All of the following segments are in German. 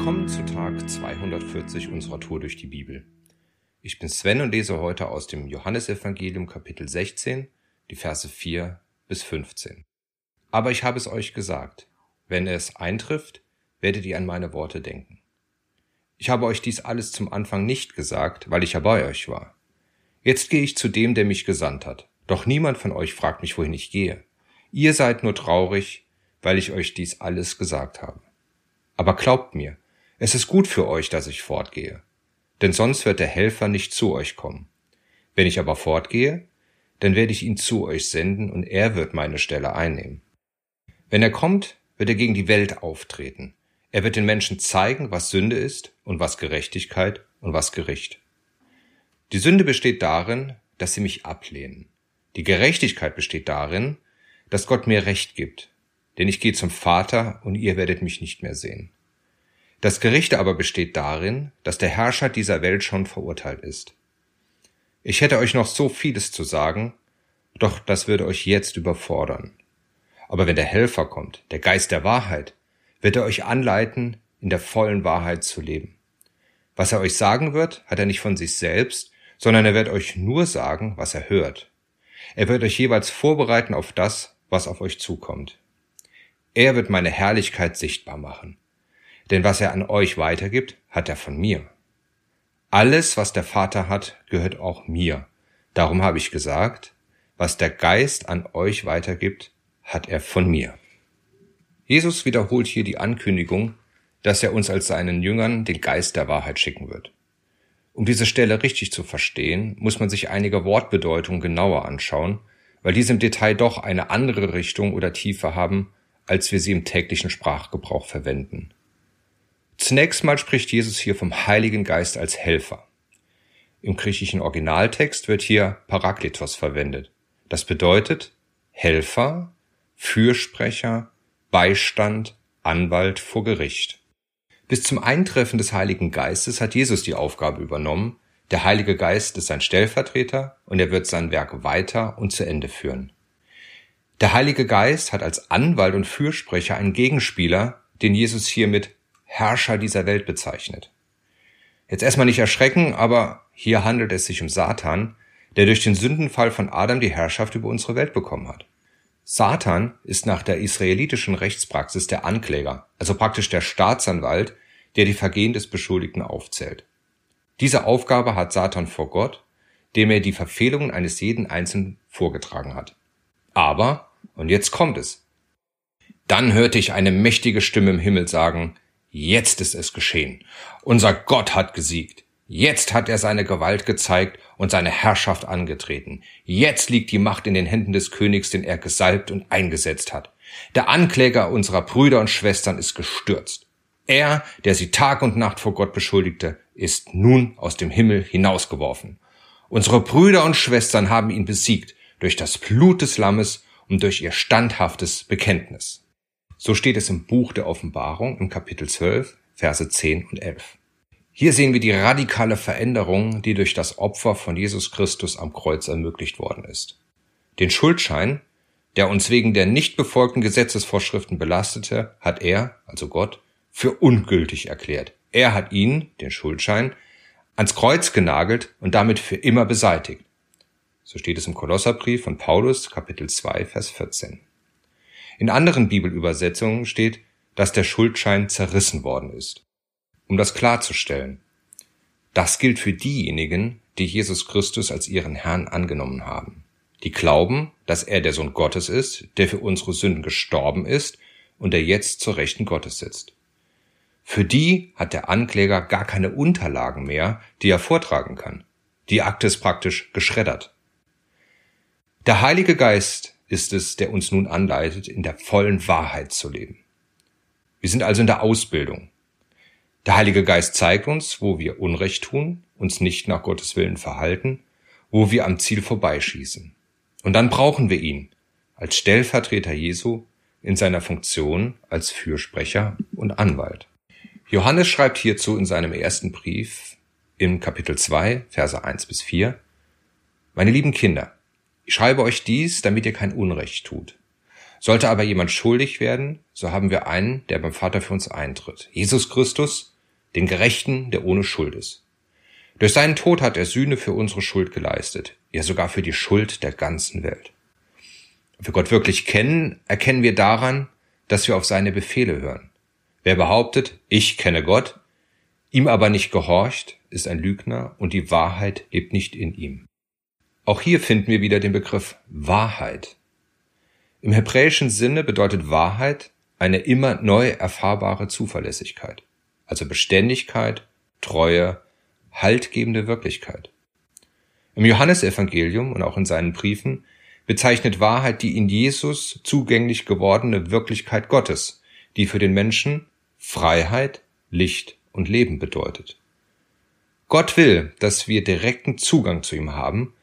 Willkommen zu Tag 240 unserer Tour durch die Bibel. Ich bin Sven und lese heute aus dem Johannesevangelium Kapitel 16, die Verse 4 bis 15. Aber ich habe es euch gesagt, wenn es eintrifft, werdet ihr an meine Worte denken. Ich habe euch dies alles zum Anfang nicht gesagt, weil ich ja bei euch war. Jetzt gehe ich zu dem, der mich gesandt hat. Doch niemand von euch fragt mich, wohin ich gehe. Ihr seid nur traurig, weil ich euch dies alles gesagt habe. Aber glaubt mir, es ist gut für euch, dass ich fortgehe, denn sonst wird der Helfer nicht zu euch kommen. Wenn ich aber fortgehe, dann werde ich ihn zu euch senden und er wird meine Stelle einnehmen. Wenn er kommt, wird er gegen die Welt auftreten. Er wird den Menschen zeigen, was Sünde ist und was Gerechtigkeit und was Gericht. Die Sünde besteht darin, dass sie mich ablehnen. Die Gerechtigkeit besteht darin, dass Gott mir Recht gibt, denn ich gehe zum Vater und ihr werdet mich nicht mehr sehen. Das Gericht aber besteht darin, dass der Herrscher dieser Welt schon verurteilt ist. Ich hätte euch noch so vieles zu sagen, doch das würde euch jetzt überfordern. Aber wenn der Helfer kommt, der Geist der Wahrheit, wird er euch anleiten, in der vollen Wahrheit zu leben. Was er euch sagen wird, hat er nicht von sich selbst, sondern er wird euch nur sagen, was er hört. Er wird euch jeweils vorbereiten auf das, was auf euch zukommt. Er wird meine Herrlichkeit sichtbar machen. Denn was er an euch weitergibt, hat er von mir. Alles, was der Vater hat, gehört auch mir. Darum habe ich gesagt, was der Geist an euch weitergibt, hat er von mir. Jesus wiederholt hier die Ankündigung, dass er uns als seinen Jüngern den Geist der Wahrheit schicken wird. Um diese Stelle richtig zu verstehen, muss man sich einige Wortbedeutungen genauer anschauen, weil diese im Detail doch eine andere Richtung oder Tiefe haben, als wir sie im täglichen Sprachgebrauch verwenden. Zunächst mal spricht Jesus hier vom Heiligen Geist als Helfer. Im griechischen Originaltext wird hier Parakletos verwendet. Das bedeutet Helfer, Fürsprecher, Beistand, Anwalt vor Gericht. Bis zum Eintreffen des Heiligen Geistes hat Jesus die Aufgabe übernommen. Der Heilige Geist ist sein Stellvertreter und er wird sein Werk weiter und zu Ende führen. Der Heilige Geist hat als Anwalt und Fürsprecher einen Gegenspieler, den Jesus hier mit Herrscher dieser Welt bezeichnet. Jetzt erstmal nicht erschrecken, aber hier handelt es sich um Satan, der durch den Sündenfall von Adam die Herrschaft über unsere Welt bekommen hat. Satan ist nach der israelitischen Rechtspraxis der Ankläger, also praktisch der Staatsanwalt, der die Vergehen des Beschuldigten aufzählt. Diese Aufgabe hat Satan vor Gott, dem er die Verfehlungen eines jeden Einzelnen vorgetragen hat. Aber und jetzt kommt es. Dann hörte ich eine mächtige Stimme im Himmel sagen, jetzt ist es geschehen. Unser Gott hat gesiegt. Jetzt hat er seine Gewalt gezeigt und seine Herrschaft angetreten. Jetzt liegt die Macht in den Händen des Königs, den er gesalbt und eingesetzt hat. Der Ankläger unserer Brüder und Schwestern ist gestürzt. Er, der sie Tag und Nacht vor Gott beschuldigte, ist nun aus dem Himmel hinausgeworfen. Unsere Brüder und Schwestern haben ihn besiegt durch das Blut des Lammes und durch ihr standhaftes Bekenntnis. So steht es im Buch der Offenbarung im Kapitel 12, Verse 10 und 11. Hier sehen wir die radikale Veränderung, die durch das Opfer von Jesus Christus am Kreuz ermöglicht worden ist. Den Schuldschein, der uns wegen der nicht befolgten Gesetzesvorschriften belastete, hat er, also Gott, für ungültig erklärt. Er hat ihn, den Schuldschein, ans Kreuz genagelt und damit für immer beseitigt. So steht es im Kolosserbrief von Paulus, Kapitel 2, Vers 14. In anderen Bibelübersetzungen steht, dass der Schuldschein zerrissen worden ist. Um das klarzustellen, das gilt für diejenigen, die Jesus Christus als ihren Herrn angenommen haben, die glauben, dass er der Sohn Gottes ist, der für unsere Sünden gestorben ist und der jetzt zur Rechten Gottes sitzt. Für die hat der Ankläger gar keine Unterlagen mehr, die er vortragen kann. Die Akte ist praktisch geschreddert. Der Heilige Geist ist es, der uns nun anleitet, in der vollen Wahrheit zu leben. Wir sind also in der Ausbildung. Der Heilige Geist zeigt uns, wo wir Unrecht tun, uns nicht nach Gottes Willen verhalten, wo wir am Ziel vorbeischießen. Und dann brauchen wir ihn als Stellvertreter Jesu in seiner Funktion als Fürsprecher und Anwalt. Johannes schreibt hierzu in seinem ersten Brief im Kapitel 2, Verse 1 bis 4, Meine lieben Kinder, ich schreibe euch dies, damit ihr kein Unrecht tut. Sollte aber jemand schuldig werden, so haben wir einen, der beim Vater für uns eintritt. Jesus Christus, den Gerechten, der ohne Schuld ist. Durch seinen Tod hat er Sühne für unsere Schuld geleistet, ja sogar für die Schuld der ganzen Welt. Ob wir Gott wirklich kennen, erkennen wir daran, dass wir auf seine Befehle hören. Wer behauptet, ich kenne Gott, ihm aber nicht gehorcht, ist ein Lügner und die Wahrheit lebt nicht in ihm. Auch hier finden wir wieder den Begriff Wahrheit. Im hebräischen Sinne bedeutet Wahrheit eine immer neu erfahrbare Zuverlässigkeit, also Beständigkeit, Treue, haltgebende Wirklichkeit. Im Johannesevangelium und auch in seinen Briefen bezeichnet Wahrheit die in Jesus zugänglich gewordene Wirklichkeit Gottes, die für den Menschen Freiheit, Licht und Leben bedeutet. Gott will, dass wir direkten Zugang zu ihm haben,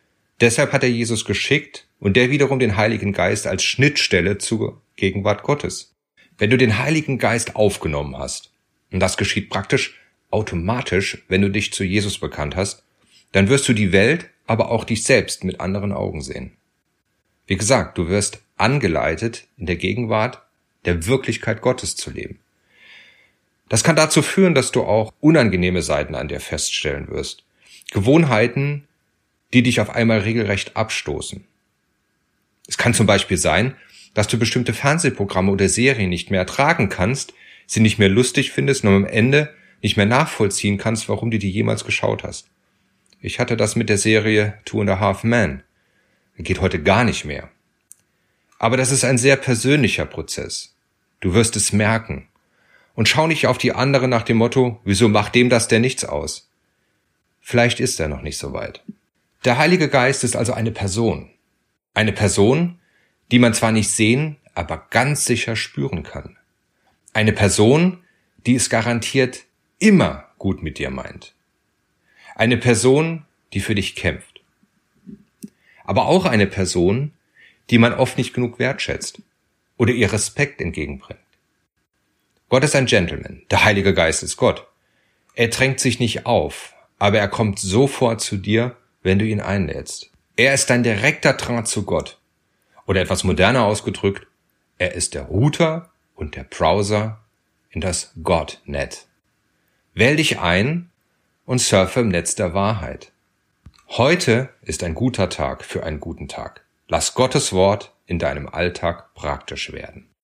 deshalb hat er Jesus geschickt, und der wiederum den Heiligen Geist als Schnittstelle zur Gegenwart Gottes. Wenn du den Heiligen Geist aufgenommen hast, und das geschieht praktisch automatisch, wenn du dich zu Jesus bekannt hast, dann wirst du die Welt, aber auch dich selbst mit anderen Augen sehen. Wie gesagt, du wirst angeleitet, in der Gegenwart der Wirklichkeit Gottes zu leben. Das kann dazu führen, dass du auch unangenehme Seiten an dir feststellen wirst. Gewohnheiten, die dich auf einmal regelrecht abstoßen. Es kann zum Beispiel sein, dass du bestimmte Fernsehprogramme oder Serien nicht mehr ertragen kannst, sie nicht mehr lustig findest und am Ende nicht mehr nachvollziehen kannst, warum du die jemals geschaut hast. Ich hatte das mit der Serie Two and a Half Men. Geht heute gar nicht mehr. Aber das ist ein sehr persönlicher Prozess. Du wirst es merken. Und schau nicht auf die anderen nach dem Motto, wieso macht dem das denn nichts aus? Vielleicht ist er noch nicht so weit. Der Heilige Geist ist also eine Person. Eine Person, die man zwar nicht sehen, aber ganz sicher spüren kann. Eine Person, die es garantiert immer gut mit dir meint. Eine Person, die für dich kämpft. Aber auch eine Person, die man oft nicht genug wertschätzt oder ihr Respekt entgegenbringt. Gott ist ein Gentleman, der Heilige Geist ist Gott. Er drängt sich nicht auf, aber er kommt sofort zu dir, wenn du ihn einlädst. Er ist dein direkter Draht zu Gott. Oder etwas moderner ausgedrückt, er ist der Router und der Browser in das God-Net. Wähl dich ein und surfe im Netz der Wahrheit. Heute ist ein guter Tag für einen guten Tag. Lass Gottes Wort in deinem Alltag praktisch werden.